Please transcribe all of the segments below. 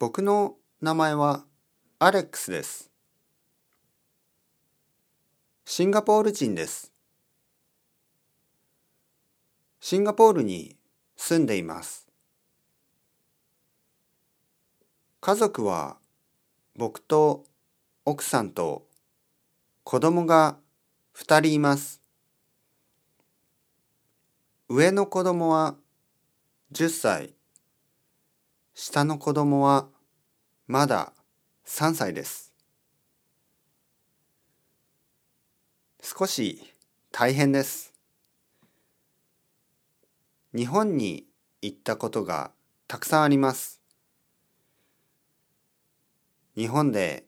僕の名前はアレックスです。シンガポール人です。シンガポールに住んでいます。家族は僕と奥さんと子供が2人います。上の子供は10歳、下の子供はまだ3歳です。少し大変です。日本に行ったことがたくさんあります。日本で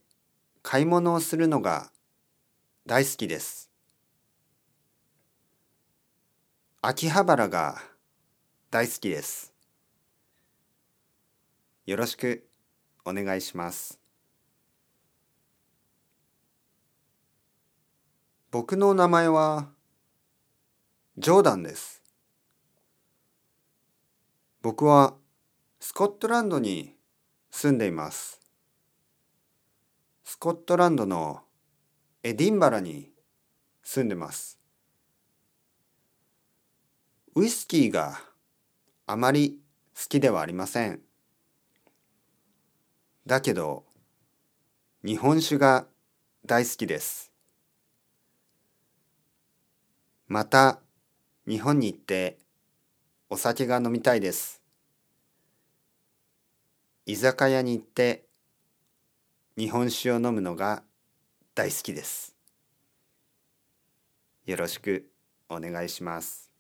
買い物をするのが大好きです。秋葉原が大好きです。よろしくお願いします。僕の名前はジョーダンです。僕はスコットランドに住んでいます。スコットランドのエディンバラに住んでます。ウイスキーがあまり好きではありません。だけど日本酒が大好きです。また日本に行ってお酒が飲みたいです。居酒屋に行って日本酒を飲むのが大好きです。よろしくお願いします。